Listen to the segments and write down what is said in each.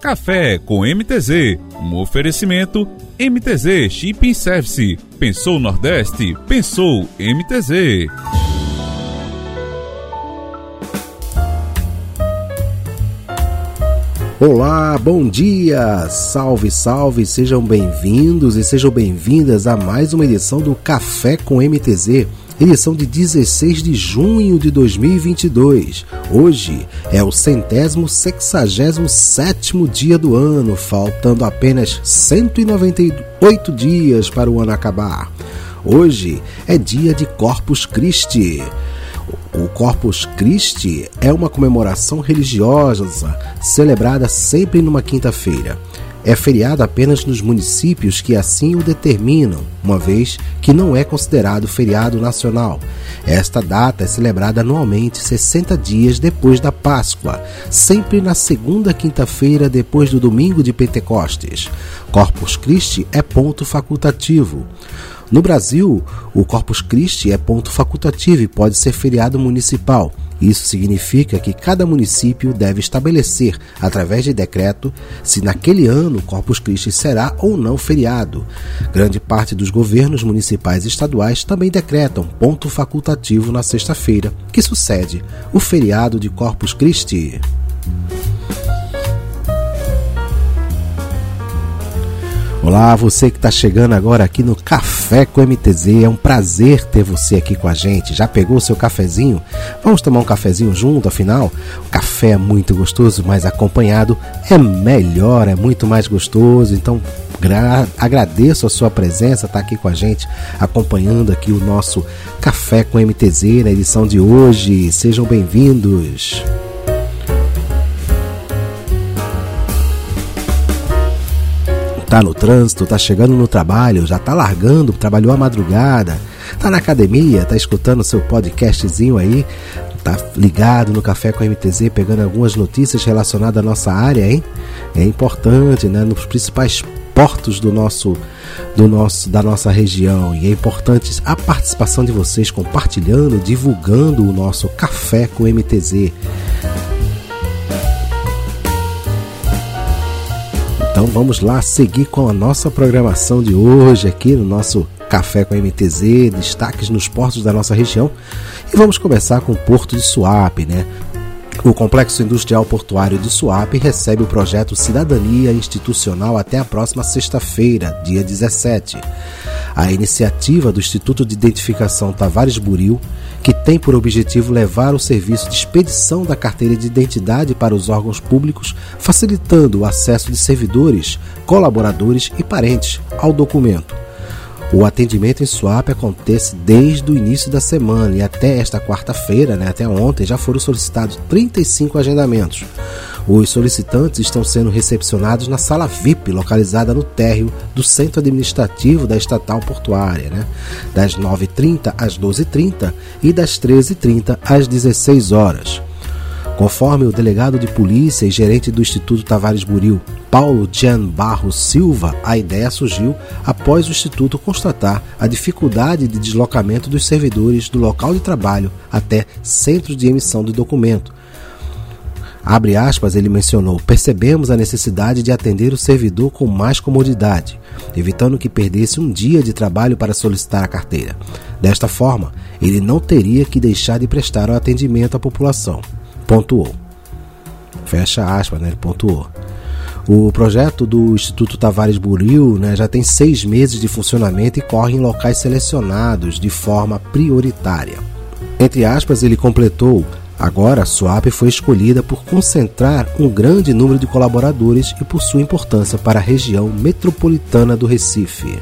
Café com MTZ, um oferecimento MTZ Shipping Service. Pensou Nordeste? Pensou MTZ. Olá, bom dia! Salve, salve! Sejam bem-vindos e sejam bem-vindas a mais uma edição do Café com MTZ edição de 16 de junho de 2022. Hoje é o centésimo sexagésimo sétimo dia do ano, faltando apenas 198 dias para o ano acabar. Hoje é dia de Corpus Christi. O Corpus Christi é uma comemoração religiosa celebrada sempre numa quinta-feira é feriado apenas nos municípios que assim o determinam, uma vez que não é considerado feriado nacional. Esta data é celebrada anualmente 60 dias depois da Páscoa, sempre na segunda quinta-feira depois do domingo de Pentecostes. Corpus Christi é ponto facultativo. No Brasil, o Corpus Christi é ponto facultativo e pode ser feriado municipal. Isso significa que cada município deve estabelecer, através de decreto, se naquele ano Corpus Christi será ou não feriado. Grande parte dos governos municipais e estaduais também decretam ponto facultativo na sexta-feira, que sucede o feriado de Corpus Christi. Olá, você que está chegando agora aqui no Café com MTZ. É um prazer ter você aqui com a gente. Já pegou o seu cafezinho? Vamos tomar um cafezinho junto, afinal? O café é muito gostoso, mas acompanhado é melhor, é muito mais gostoso. Então, agradeço a sua presença, tá aqui com a gente, acompanhando aqui o nosso Café com MTZ na edição de hoje. Sejam bem-vindos. Tá no trânsito, tá chegando no trabalho, já tá largando, trabalhou a madrugada, tá na academia, tá escutando seu podcastzinho aí, tá ligado no Café com a MTZ, pegando algumas notícias relacionadas à nossa área, hein? É importante, né? Nos principais portos do nosso, do nosso, da nossa região. E é importante a participação de vocês compartilhando, divulgando o nosso Café com MTZ. Então vamos lá seguir com a nossa programação de hoje aqui no nosso Café com MTZ, destaques nos portos da nossa região. E vamos começar com o Porto de Suape, né? O Complexo Industrial Portuário de Suape recebe o projeto Cidadania Institucional até a próxima sexta-feira, dia 17. A iniciativa do Instituto de Identificação Tavares Buril que tem por objetivo levar o serviço de expedição da carteira de identidade para os órgãos públicos, facilitando o acesso de servidores, colaboradores e parentes ao documento. O atendimento em SWAP acontece desde o início da semana e até esta quarta-feira, né, até ontem, já foram solicitados 35 agendamentos. Os solicitantes estão sendo recepcionados na sala VIP, localizada no térreo do centro administrativo da estatal portuária, né? das 9h30 às 12h30 e das 13h30 às 16 horas. Conforme o delegado de polícia e gerente do Instituto Tavares Buril, Paulo Jean Barros Silva, a ideia surgiu após o Instituto constatar a dificuldade de deslocamento dos servidores do local de trabalho até centro de emissão do documento, Abre aspas, ele mencionou: percebemos a necessidade de atender o servidor com mais comodidade, evitando que perdesse um dia de trabalho para solicitar a carteira. Desta forma, ele não teria que deixar de prestar o atendimento à população. Pontuou. Fecha aspas, né? Ele pontuou. O projeto do Instituto Tavares Buril né, já tem seis meses de funcionamento e corre em locais selecionados de forma prioritária. Entre aspas, ele completou Agora, a SWAP foi escolhida por concentrar um grande número de colaboradores e por sua importância para a região metropolitana do Recife.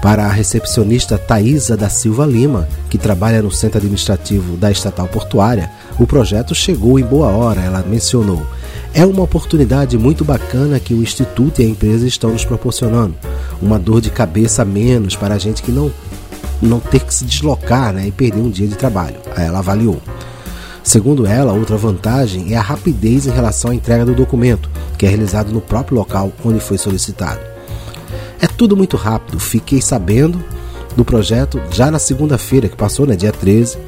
Para a recepcionista Thaisa da Silva Lima, que trabalha no centro administrativo da estatal portuária, o projeto chegou em boa hora, ela mencionou. É uma oportunidade muito bacana que o Instituto e a empresa estão nos proporcionando. Uma dor de cabeça a menos para a gente que não, não ter que se deslocar né, e perder um dia de trabalho. Ela avaliou. Segundo ela, outra vantagem é a rapidez em relação à entrega do documento, que é realizado no próprio local onde foi solicitado. É tudo muito rápido, fiquei sabendo do projeto já na segunda-feira, que passou, né, dia 13.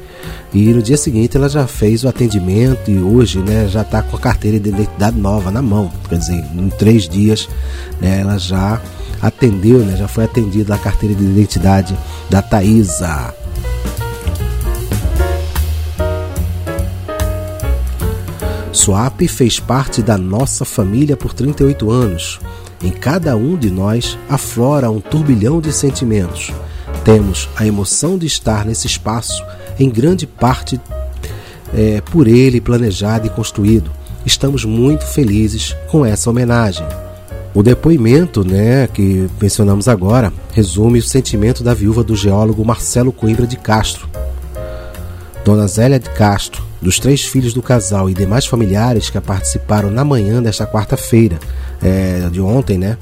E no dia seguinte ela já fez o atendimento e hoje né, já está com a carteira de identidade nova na mão. Quer dizer, em três dias né, ela já atendeu, né, já foi atendida a carteira de identidade da Thaisa. Swap fez parte da nossa família por 38 anos. Em cada um de nós aflora um turbilhão de sentimentos. Temos a emoção de estar nesse espaço, em grande parte é, por ele planejado e construído. Estamos muito felizes com essa homenagem. O depoimento, né, que mencionamos agora, resume o sentimento da viúva do geólogo Marcelo Coimbra de Castro. Dona Zélia de Castro, dos três filhos do casal e demais familiares que participaram na manhã desta quarta-feira, é, de ontem, né,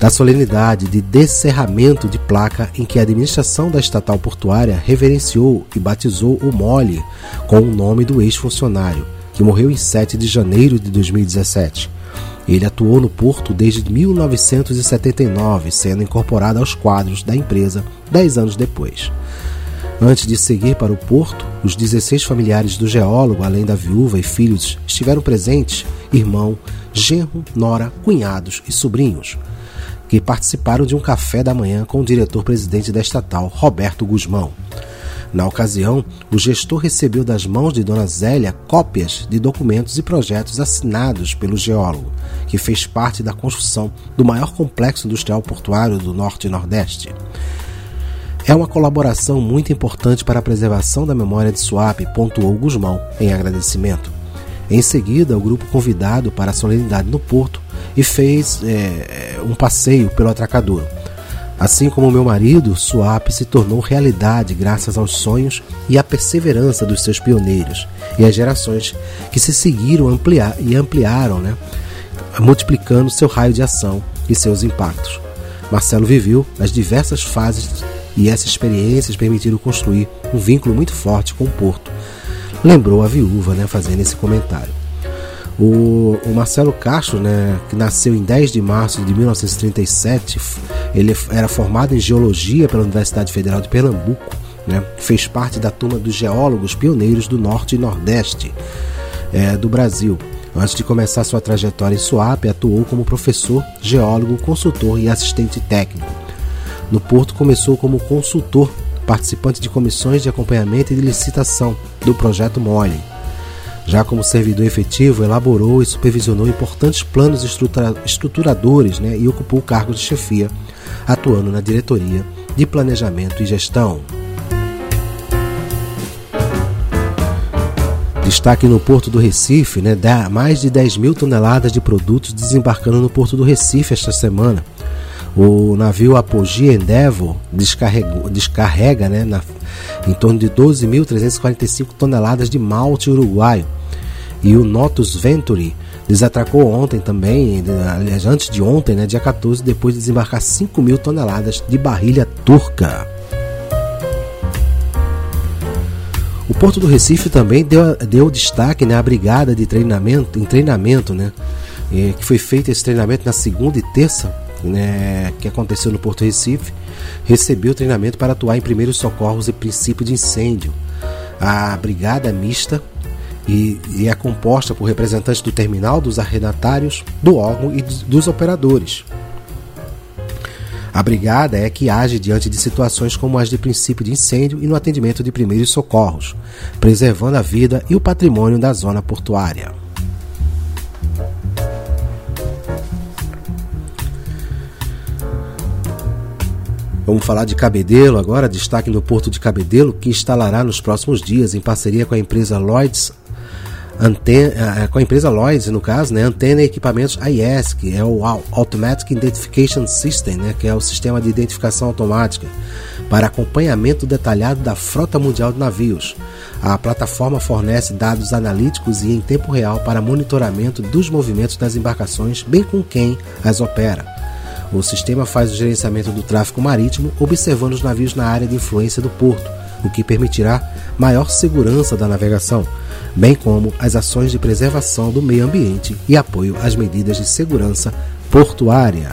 da solenidade de descerramento de placa em que a administração da estatal portuária reverenciou e batizou o Mole com o nome do ex-funcionário, que morreu em 7 de janeiro de 2017. Ele atuou no porto desde 1979, sendo incorporado aos quadros da empresa dez anos depois. Antes de seguir para o porto, os 16 familiares do geólogo, além da viúva e filhos, estiveram presentes, irmão, genro, nora, cunhados e sobrinhos, que participaram de um café da manhã com o diretor-presidente da estatal, Roberto Guzmão. Na ocasião, o gestor recebeu das mãos de Dona Zélia cópias de documentos e projetos assinados pelo geólogo, que fez parte da construção do maior complexo industrial portuário do Norte e Nordeste. É uma colaboração muito importante para a preservação da memória de Suape, pontuou Guzmão em agradecimento. Em seguida, o grupo convidado para a solenidade no Porto e fez é, um passeio pelo atracador. Assim como meu marido, Suape se tornou realidade graças aos sonhos e à perseverança dos seus pioneiros e às gerações que se seguiram ampliar e ampliaram, né, multiplicando seu raio de ação e seus impactos. Marcelo viveu as diversas fases e essas experiências permitiram construir um vínculo muito forte com o Porto. Lembrou a viúva, né, fazendo esse comentário. O, o, Marcelo Castro, né, que nasceu em 10 de março de 1937, ele era formado em geologia pela Universidade Federal de Pernambuco, né, fez parte da turma dos geólogos pioneiros do Norte e Nordeste é, do Brasil. Antes de começar sua trajetória em Suape, atuou como professor, geólogo, consultor e assistente técnico. No Porto, começou como consultor, participante de comissões de acompanhamento e de licitação do projeto Mole já como servidor efetivo, elaborou e supervisionou importantes planos estrutura estruturadores né, e ocupou o cargo de chefia, atuando na diretoria de planejamento e gestão. Destaque no Porto do Recife, né, mais de 10 mil toneladas de produtos desembarcando no Porto do Recife esta semana. O navio Apogee Endeavor descarrega né, na, em torno de 12.345 toneladas de malte uruguaio, e o Notus Venturi desatracou ontem também, aliás, antes de ontem, né, dia 14, depois de desembarcar 5 mil toneladas de barrilha turca. O Porto do Recife também deu, deu destaque né, à brigada de treinamento, em treinamento, né, que foi feito esse treinamento na segunda e terça, né, que aconteceu no Porto Recife, recebeu treinamento para atuar em primeiros socorros e princípio de incêndio. A brigada mista e, e é composta por representantes do terminal, dos arrendatários, do órgão e dos operadores. A brigada é que age diante de situações como as de princípio de incêndio e no atendimento de primeiros socorros, preservando a vida e o patrimônio da zona portuária. Vamos falar de Cabedelo agora, destaque no Porto de Cabedelo, que instalará nos próximos dias, em parceria com a empresa Lloyds antena, com a empresa Lloyds, no caso, né, antena e equipamentos AIS, que é o Automatic Identification System, né, que é o sistema de identificação automática, para acompanhamento detalhado da frota mundial de navios. A plataforma fornece dados analíticos e em tempo real para monitoramento dos movimentos das embarcações, bem com quem as opera. O sistema faz o gerenciamento do tráfego marítimo, observando os navios na área de influência do porto, o que permitirá maior segurança da navegação bem como as ações de preservação do meio ambiente e apoio às medidas de segurança portuária.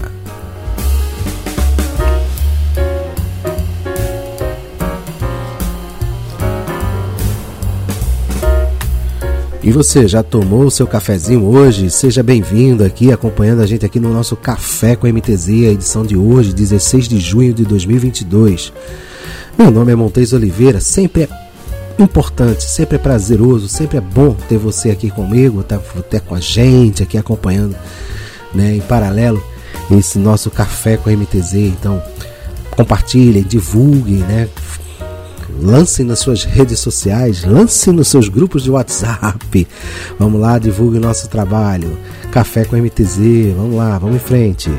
E você já tomou o seu cafezinho hoje? Seja bem-vindo aqui, acompanhando a gente aqui no nosso Café com MTZ, a edição de hoje, 16 de junho de 2022. Meu nome é Montes Oliveira, sempre é importante, sempre é prazeroso, sempre é bom ter você aqui comigo, tá até com a gente aqui acompanhando, né, em paralelo esse nosso café com MTZ. Então, compartilhem, divulguem, né? Lance nas suas redes sociais, lance nos seus grupos de WhatsApp. Vamos lá, divulgue o nosso trabalho. Café com MTZ, vamos lá, vamos em frente.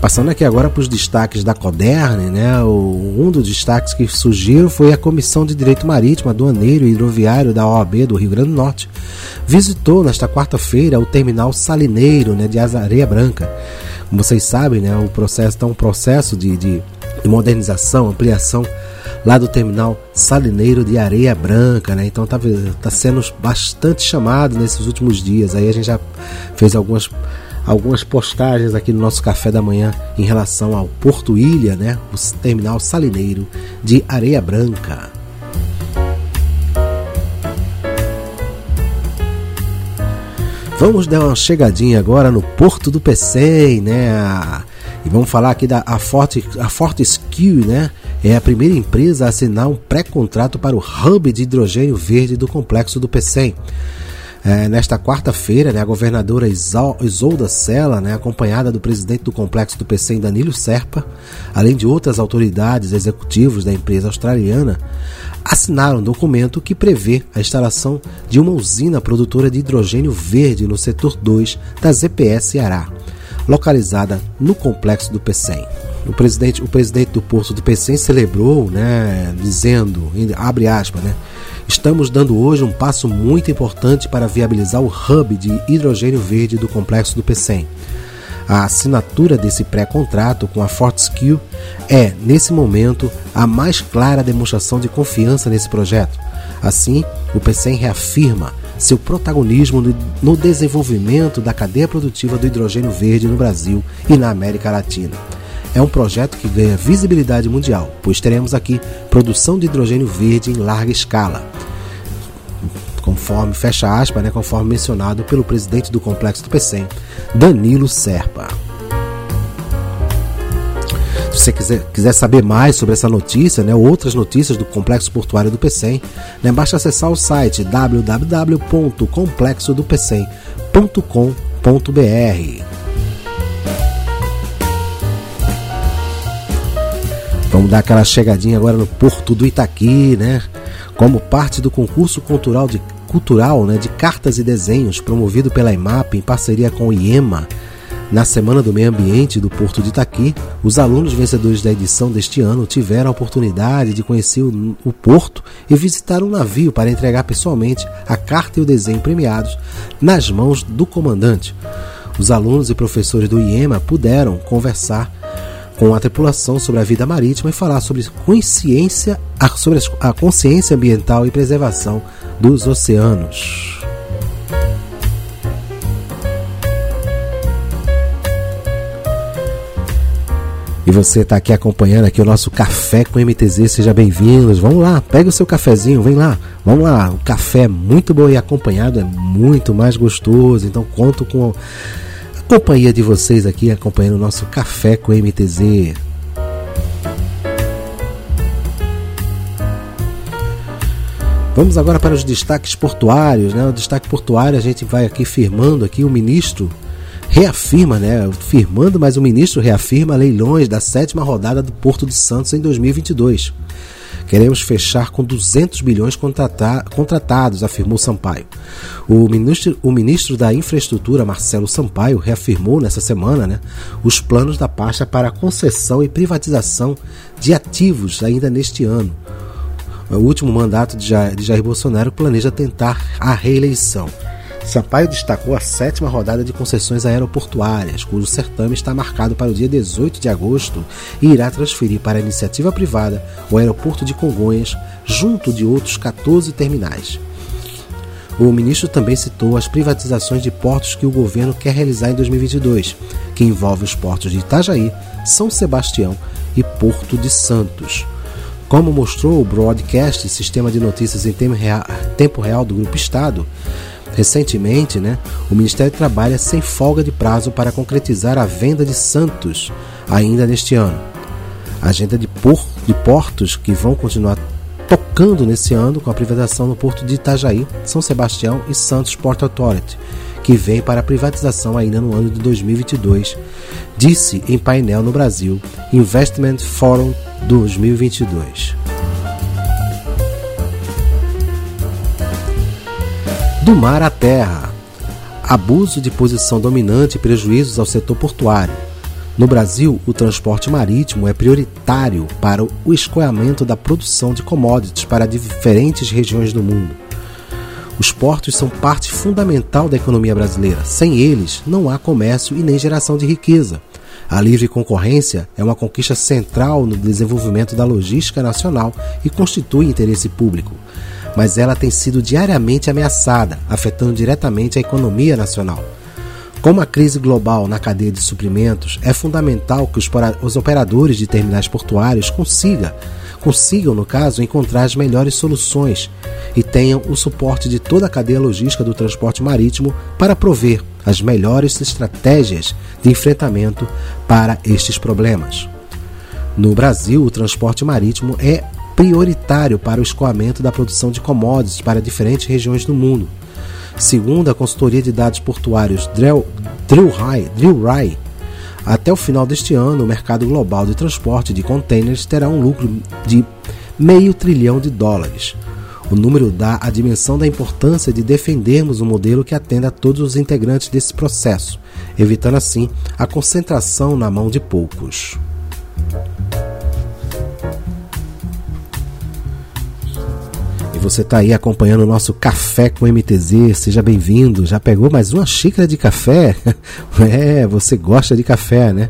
Passando aqui agora para os destaques da Coderne, né? O, um dos destaques que surgiram foi a Comissão de Direito Marítimo, Aduaneiro e Hidroviário da OAB do Rio Grande do Norte. Visitou nesta quarta-feira o terminal salineiro né, de Areia Branca. Como vocês sabem, né, o processo está um processo de, de, de modernização, ampliação lá do terminal salineiro de Areia Branca, né? Então está tá sendo bastante chamado nesses últimos dias. Aí a gente já fez algumas algumas postagens aqui no nosso café da manhã em relação ao Porto Ilha, né? O terminal salineiro de Areia Branca. Vamos dar uma chegadinha agora no Porto do Pecém, né? E vamos falar aqui da a Forte, a Forte Skill, né? É a primeira empresa a assinar um pré-contrato para o hub de hidrogênio verde do complexo do Pecém. É, nesta quarta-feira, né, a governadora Isolda Sela, né, acompanhada do presidente do complexo do PC, Danilo Serpa, além de outras autoridades executivos da empresa australiana, assinaram um documento que prevê a instalação de uma usina produtora de hidrogênio verde no setor 2 da ZPS Ceará, localizada no complexo do PECEM. O presidente, o presidente do Porto do PECEM celebrou, né, dizendo, abre aspas, né, Estamos dando hoje um passo muito importante para viabilizar o hub de hidrogênio verde do complexo do PCM. A assinatura desse pré-contrato com a Fortescue é, nesse momento, a mais clara demonstração de confiança nesse projeto. Assim, o PCM reafirma seu protagonismo no desenvolvimento da cadeia produtiva do hidrogênio verde no Brasil e na América Latina é um projeto que ganha visibilidade mundial, pois teremos aqui produção de hidrogênio verde em larga escala. Conforme, fecha aspas, né, conforme mencionado pelo presidente do complexo do PECEM, Danilo Serpa. Se você quiser, quiser saber mais sobre essa notícia, né, outras notícias do Complexo Portuário do PECEM, né, basta acessar o site www.complexodopecem.com.br. Vamos dar aquela chegadinha agora no Porto do Itaqui, né? Como parte do concurso cultural de, cultural, né, de cartas e desenhos promovido pela IMAP em parceria com o IEMA. Na Semana do Meio Ambiente do Porto de Itaqui, os alunos vencedores da edição deste ano tiveram a oportunidade de conhecer o, o porto e visitar um navio para entregar pessoalmente a carta e o desenho premiados nas mãos do comandante. Os alunos e professores do IEMA puderam conversar com a tripulação sobre a vida marítima e falar sobre consciência, sobre a consciência ambiental e preservação dos oceanos. E você está aqui acompanhando aqui o nosso café com MTZ, seja bem-vindos. Vamos lá, pega o seu cafezinho, vem lá. Vamos lá, o café é muito bom e acompanhado é muito mais gostoso. Então conto com companhia de vocês aqui, acompanhando o nosso Café com MTZ. Vamos agora para os destaques portuários, né? O destaque portuário a gente vai aqui firmando aqui o ministro reafirma, né? Firmando, mas o ministro reafirma leilões da sétima rodada do Porto de Santos em 2022. Queremos fechar com 200 bilhões contratados, afirmou Sampaio. O ministro, o ministro da Infraestrutura, Marcelo Sampaio, reafirmou nessa semana né, os planos da pasta para a concessão e privatização de ativos ainda neste ano. O último mandato de Jair, de Jair Bolsonaro planeja tentar a reeleição. Sampaio destacou a sétima rodada de concessões aeroportuárias, cujo certame está marcado para o dia 18 de agosto e irá transferir para a iniciativa privada o aeroporto de Congonhas, junto de outros 14 terminais. O ministro também citou as privatizações de portos que o governo quer realizar em 2022, que envolve os portos de Itajaí, São Sebastião e Porto de Santos. Como mostrou o broadcast, sistema de notícias em tempo real do Grupo Estado, recentemente, né, o Ministério trabalha sem folga de prazo para concretizar a venda de Santos ainda neste ano. A agenda de, por, de portos que vão continuar tocando nesse ano com a privatização no porto de Itajaí, São Sebastião e Santos Port Authority, que vem para a privatização ainda no ano de 2022, disse em painel no Brasil Investment Forum 2022. Do mar à terra. Abuso de posição dominante e prejuízos ao setor portuário. No Brasil, o transporte marítimo é prioritário para o escoamento da produção de commodities para diferentes regiões do mundo. Os portos são parte fundamental da economia brasileira. Sem eles, não há comércio e nem geração de riqueza. A livre concorrência é uma conquista central no desenvolvimento da logística nacional e constitui interesse público. Mas ela tem sido diariamente ameaçada, afetando diretamente a economia nacional. Como a crise global na cadeia de suprimentos, é fundamental que os operadores de terminais portuários consiga, consigam, no caso, encontrar as melhores soluções e tenham o suporte de toda a cadeia logística do transporte marítimo para prover as melhores estratégias de enfrentamento para estes problemas. No Brasil, o transporte marítimo é prioritário para o escoamento da produção de commodities para diferentes regiões do mundo. Segundo a consultoria de dados portuários Drill, Drill, até o final deste ano, o mercado global de transporte de contêineres terá um lucro de meio trilhão de dólares. O número dá a dimensão da importância de defendermos um modelo que atenda a todos os integrantes desse processo, evitando assim a concentração na mão de poucos. Você está aí acompanhando o nosso Café com MTZ, seja bem-vindo. Já pegou mais uma xícara de café? é, você gosta de café, né?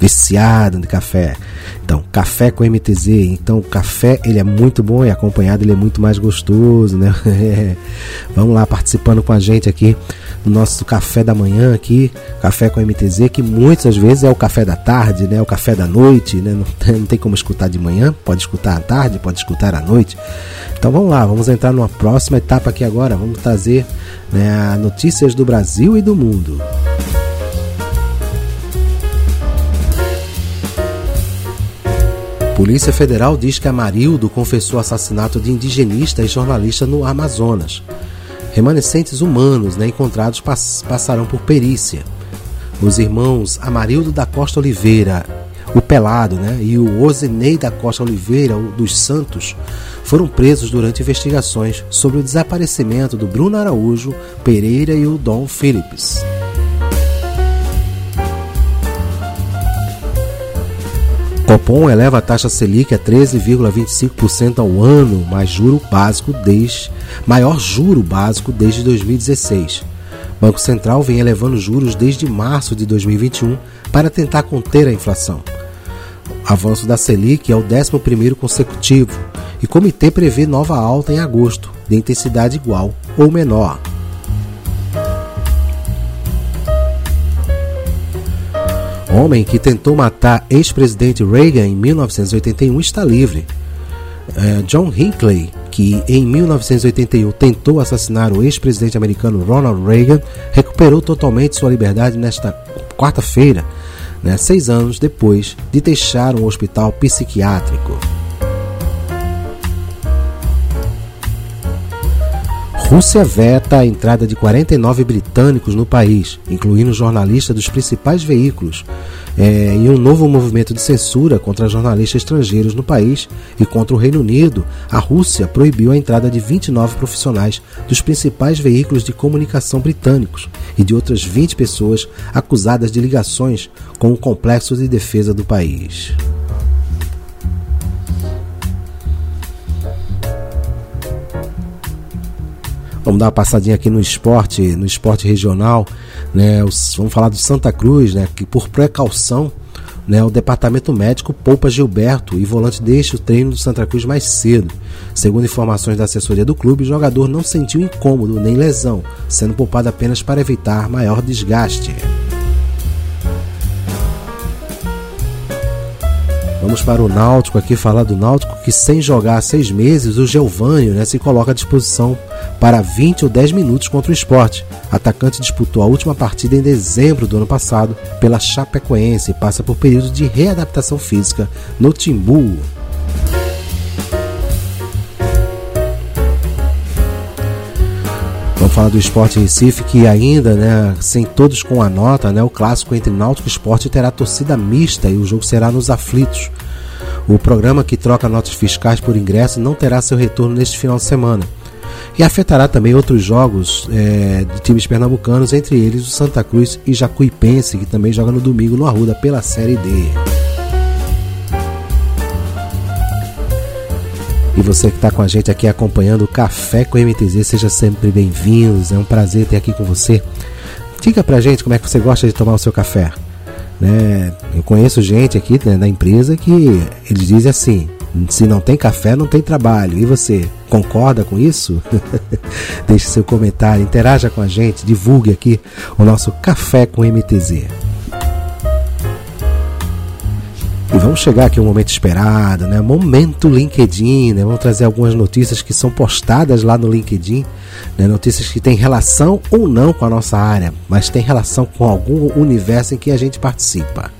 Viciado de café. Então, café com MTZ. Então, o café ele é muito bom e acompanhado ele é muito mais gostoso, né? Vamos lá participando com a gente aqui no nosso café da manhã aqui, café com MTZ, que muitas vezes é o café da tarde, né? O café da noite, né? Não tem, não tem como escutar de manhã, pode escutar à tarde, pode escutar à noite. Então vamos lá, vamos entrar numa próxima etapa aqui agora. Vamos trazer né, notícias do Brasil e do mundo. Polícia Federal diz que Amarildo confessou assassinato de indigenista e jornalista no Amazonas. Remanescentes humanos né, encontrados pass passarão por perícia. Os irmãos Amarildo da Costa Oliveira, o Pelado, né, e o Ozenei da Costa Oliveira, o dos Santos, foram presos durante investigações sobre o desaparecimento do Bruno Araújo Pereira e o Dom Phillips. Copom eleva a taxa Selic a 13,25% ao ano, mais juro básico desde maior juro básico desde 2016. O Banco Central vem elevando juros desde março de 2021 para tentar conter a inflação. O avanço da Selic é o 11º consecutivo e comitê prevê nova alta em agosto, de intensidade igual ou menor. Homem que tentou matar ex-presidente Reagan em 1981 está livre. É, John Hinckley, que em 1981 tentou assassinar o ex-presidente americano Ronald Reagan, recuperou totalmente sua liberdade nesta quarta-feira, né, seis anos depois de deixar um hospital psiquiátrico. Rússia veta a entrada de 49 britânicos no país, incluindo jornalistas dos principais veículos, é, em um novo movimento de censura contra jornalistas estrangeiros no país e contra o Reino Unido. A Rússia proibiu a entrada de 29 profissionais dos principais veículos de comunicação britânicos e de outras 20 pessoas acusadas de ligações com o complexo de defesa do país. Vamos dar uma passadinha aqui no esporte, no esporte regional, né? Vamos falar do Santa Cruz, né? Que por precaução, né? O departamento médico poupa Gilberto e volante deixa o treino do Santa Cruz mais cedo. Segundo informações da assessoria do clube, o jogador não sentiu incômodo nem lesão, sendo poupado apenas para evitar maior desgaste. Vamos para o Náutico aqui, falar do Náutico que sem jogar seis meses, o Geovânio né, se coloca à disposição para 20 ou 10 minutos contra o esporte. Atacante disputou a última partida em dezembro do ano passado pela Chapecoense e passa por período de readaptação física no Timbu. Falar do Esporte Recife, que ainda, né, sem todos com a nota, né, o clássico entre Náutico e Esporte terá torcida mista e o jogo será nos aflitos. O programa que troca notas fiscais por ingresso não terá seu retorno neste final de semana. E afetará também outros jogos é, de times pernambucanos, entre eles o Santa Cruz e Jacuipense, que também joga no domingo no Arruda pela Série D. E você que está com a gente aqui acompanhando o Café com MTZ, seja sempre bem-vindos. É um prazer ter aqui com você. Diga pra gente como é que você gosta de tomar o seu café. Né? Eu conheço gente aqui né, da empresa que eles dizem assim: se não tem café, não tem trabalho. E você concorda com isso? Deixe seu comentário, interaja com a gente, divulgue aqui o nosso Café com MTZ. E vamos chegar aqui um momento esperado, né? Momento LinkedIn, né? Vamos trazer algumas notícias que são postadas lá no LinkedIn, né? Notícias que têm relação ou não com a nossa área, mas tem relação com algum universo em que a gente participa.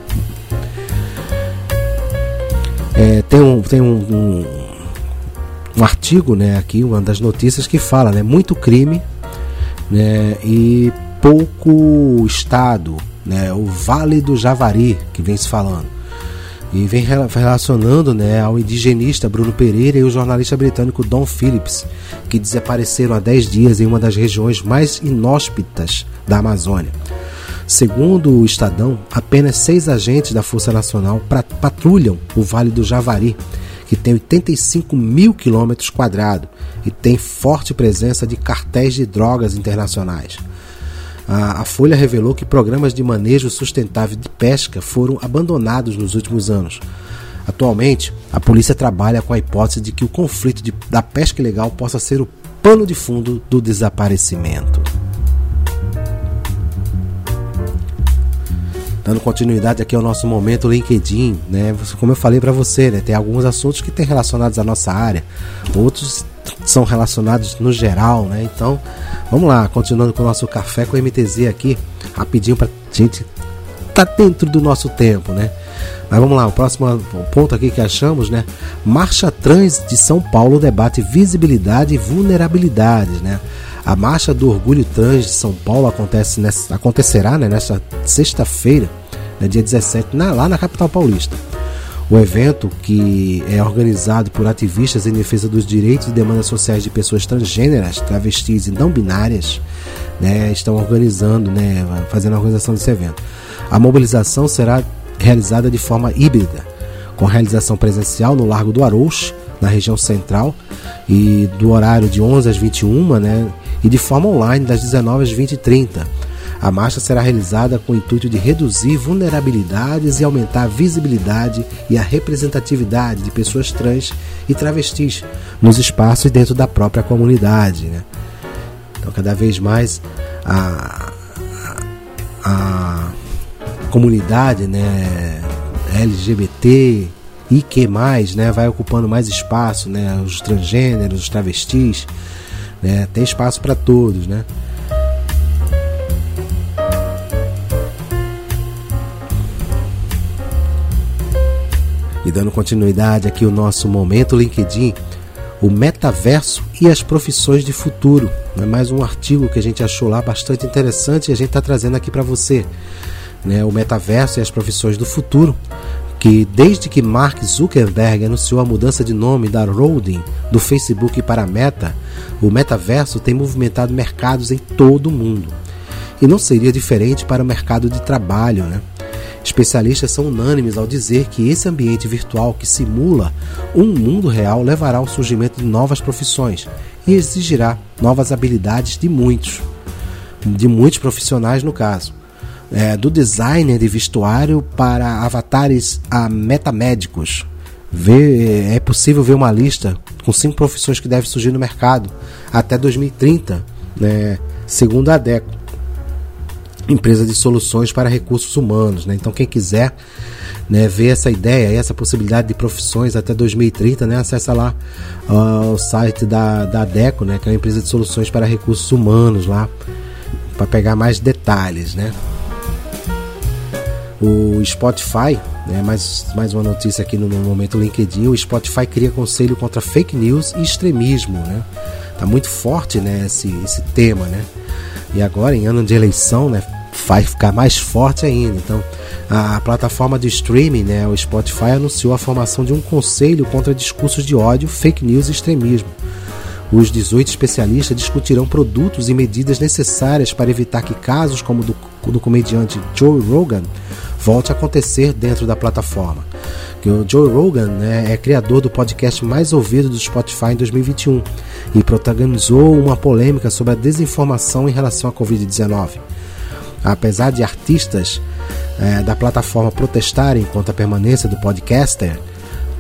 É, tem um, tem um, um, um, artigo, né? Aqui, uma das notícias que fala, né? Muito crime, né? E pouco Estado, né? O Vale do Javari, que vem se falando e vem relacionando né, ao indigenista Bruno Pereira e o jornalista britânico Don Phillips, que desapareceram há 10 dias em uma das regiões mais inóspitas da Amazônia. Segundo o Estadão, apenas seis agentes da Força Nacional patrulham o Vale do Javari, que tem 85 mil quilômetros quadrados e tem forte presença de cartéis de drogas internacionais a, a Folha revelou que programas de manejo sustentável de pesca foram abandonados nos últimos anos. Atualmente, a polícia trabalha com a hipótese de que o conflito de, da pesca ilegal possa ser o pano de fundo do desaparecimento. Dando continuidade aqui ao nosso momento LinkedIn, né? Como eu falei para você, né? Tem alguns assuntos que têm relacionados à nossa área, outros são relacionados no geral, né? Então, vamos lá, continuando com o nosso café com MTZ aqui, rapidinho pra gente tá dentro do nosso tempo, né? Mas vamos lá, o próximo ponto aqui que achamos, né? Marcha Trans de São Paulo debate visibilidade e vulnerabilidades, né? A Marcha do Orgulho Trans de São Paulo acontece nessa, acontecerá né, nesta sexta-feira, né, dia 17, na, lá na capital paulista. O evento, que é organizado por ativistas em defesa dos direitos e demandas sociais de pessoas transgêneras, travestis e não binárias, né, estão organizando, né, fazendo a organização desse evento. A mobilização será realizada de forma híbrida, com realização presencial no Largo do Arouche, na região central, e do horário de 11 às 21, né, e de forma online das 19 às 20 e 30 a marcha será realizada com o intuito de reduzir vulnerabilidades e aumentar a visibilidade e a representatividade de pessoas trans e travestis nos espaços dentro da própria comunidade. Né? Então, cada vez mais a, a, comunidade né, LGBT e que mais né, vai ocupando mais espaço, né, os transgêneros, os travestis, né, tem espaço para todos. Né? E dando continuidade aqui o nosso momento LinkedIn, o metaverso e as profissões de futuro. É mais um artigo que a gente achou lá bastante interessante e a gente está trazendo aqui para você. Né? O metaverso e as profissões do futuro, que desde que Mark Zuckerberg anunciou a mudança de nome da Holding do Facebook para Meta, o metaverso tem movimentado mercados em todo o mundo. E não seria diferente para o mercado de trabalho, né? Especialistas são unânimes ao dizer que esse ambiente virtual que simula um mundo real levará ao surgimento de novas profissões e exigirá novas habilidades de muitos, de muitos profissionais no caso. É, do designer de vestuário para avatares a metamédicos. Ver, é possível ver uma lista com cinco profissões que devem surgir no mercado até 2030, né, segundo a DECO empresa de soluções para recursos humanos. Né? Então, quem quiser né, ver essa ideia, essa possibilidade de profissões até 2030, né, acessa lá uh, o site da, da DECO, né, que é uma empresa de soluções para recursos humanos lá, para pegar mais detalhes, né. O Spotify, né, mais, mais uma notícia aqui no, no momento LinkedIn, o Spotify cria conselho contra fake news e extremismo, né. Tá muito forte, né, esse, esse tema, né. E agora, em ano de eleição, né, vai ficar mais forte ainda. Então, a plataforma de streaming, né, o Spotify, anunciou a formação de um conselho contra discursos de ódio, fake news e extremismo. Os 18 especialistas discutirão produtos e medidas necessárias para evitar que casos como o do, do comediante Joe Rogan volte a acontecer dentro da plataforma. O Joe Rogan né, é criador do podcast mais ouvido do Spotify em 2021 e protagonizou uma polêmica sobre a desinformação em relação à Covid-19. Apesar de artistas é, da plataforma protestarem contra a permanência do podcaster,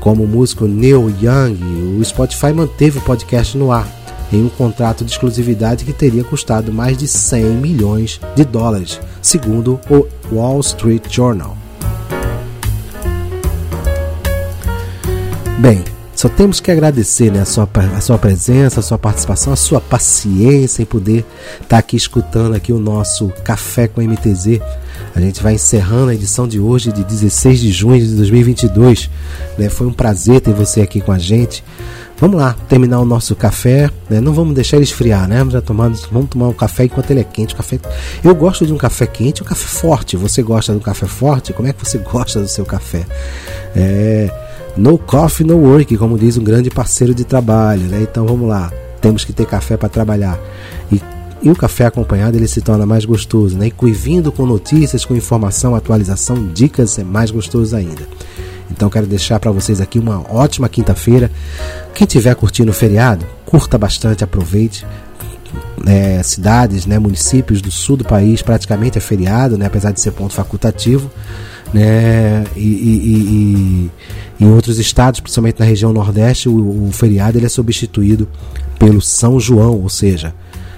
como o músico Neil Young, o Spotify manteve o podcast no ar em um contrato de exclusividade que teria custado mais de 100 milhões de dólares, segundo o Wall Street Journal. Bem, só temos que agradecer né, a, sua, a sua presença, a sua participação, a sua paciência em poder estar tá aqui escutando aqui o nosso Café com MTZ. A gente vai encerrando a edição de hoje, de 16 de junho de 2022. Né? Foi um prazer ter você aqui com a gente. Vamos lá, terminar o nosso café. Né? Não vamos deixar ele esfriar, né? Já tomando, vamos tomar um café enquanto ele é quente. O café, eu gosto de um café quente, um café forte. Você gosta um café forte? Como é que você gosta do seu café? É no coffee, no work, como diz um grande parceiro de trabalho, né? Então vamos lá, temos que ter café para trabalhar. E, e, o café acompanhado ele se torna mais gostoso, né? E vindo com notícias, com informação, atualização, dicas, é mais gostoso ainda. Então quero deixar para vocês aqui uma ótima quinta-feira. Quem tiver curtindo o feriado, curta bastante, aproveite. É, cidades, né, municípios do sul do país praticamente é feriado, né, apesar de ser ponto facultativo né? E, e, e, em outros estados, principalmente na região Nordeste, o, o, feriado ele é substituído pelo São João, ou seja,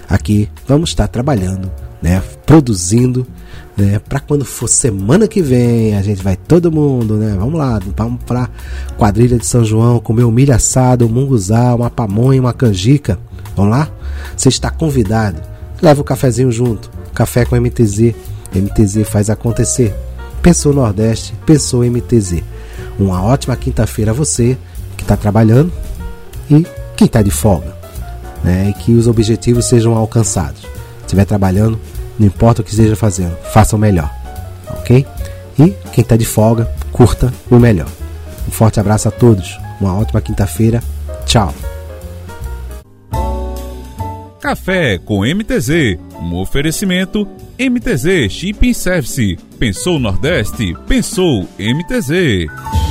aqui vamos estar trabalhando, né? Produzindo, né? Para quando for semana que vem, a gente vai todo mundo, né? Vamos lá, vamos para quadrilha de São João, comer um milho assado, um munguzá, uma pamonha, uma canjica. Vamos lá? Você está convidado. Leva o cafezinho junto. Café com MTZ. MTZ faz acontecer. Pensou Nordeste, pensou MTZ. Uma ótima quinta-feira a você que está trabalhando e quem está de folga. Né? E que os objetivos sejam alcançados. Se estiver trabalhando, não importa o que esteja fazendo, faça o melhor. Ok? E quem está de folga, curta o melhor. Um forte abraço a todos. Uma ótima quinta-feira. Tchau. Café com MTZ. Um oferecimento MTZ Shipping Service. Pensou Nordeste? Pensou MTZ.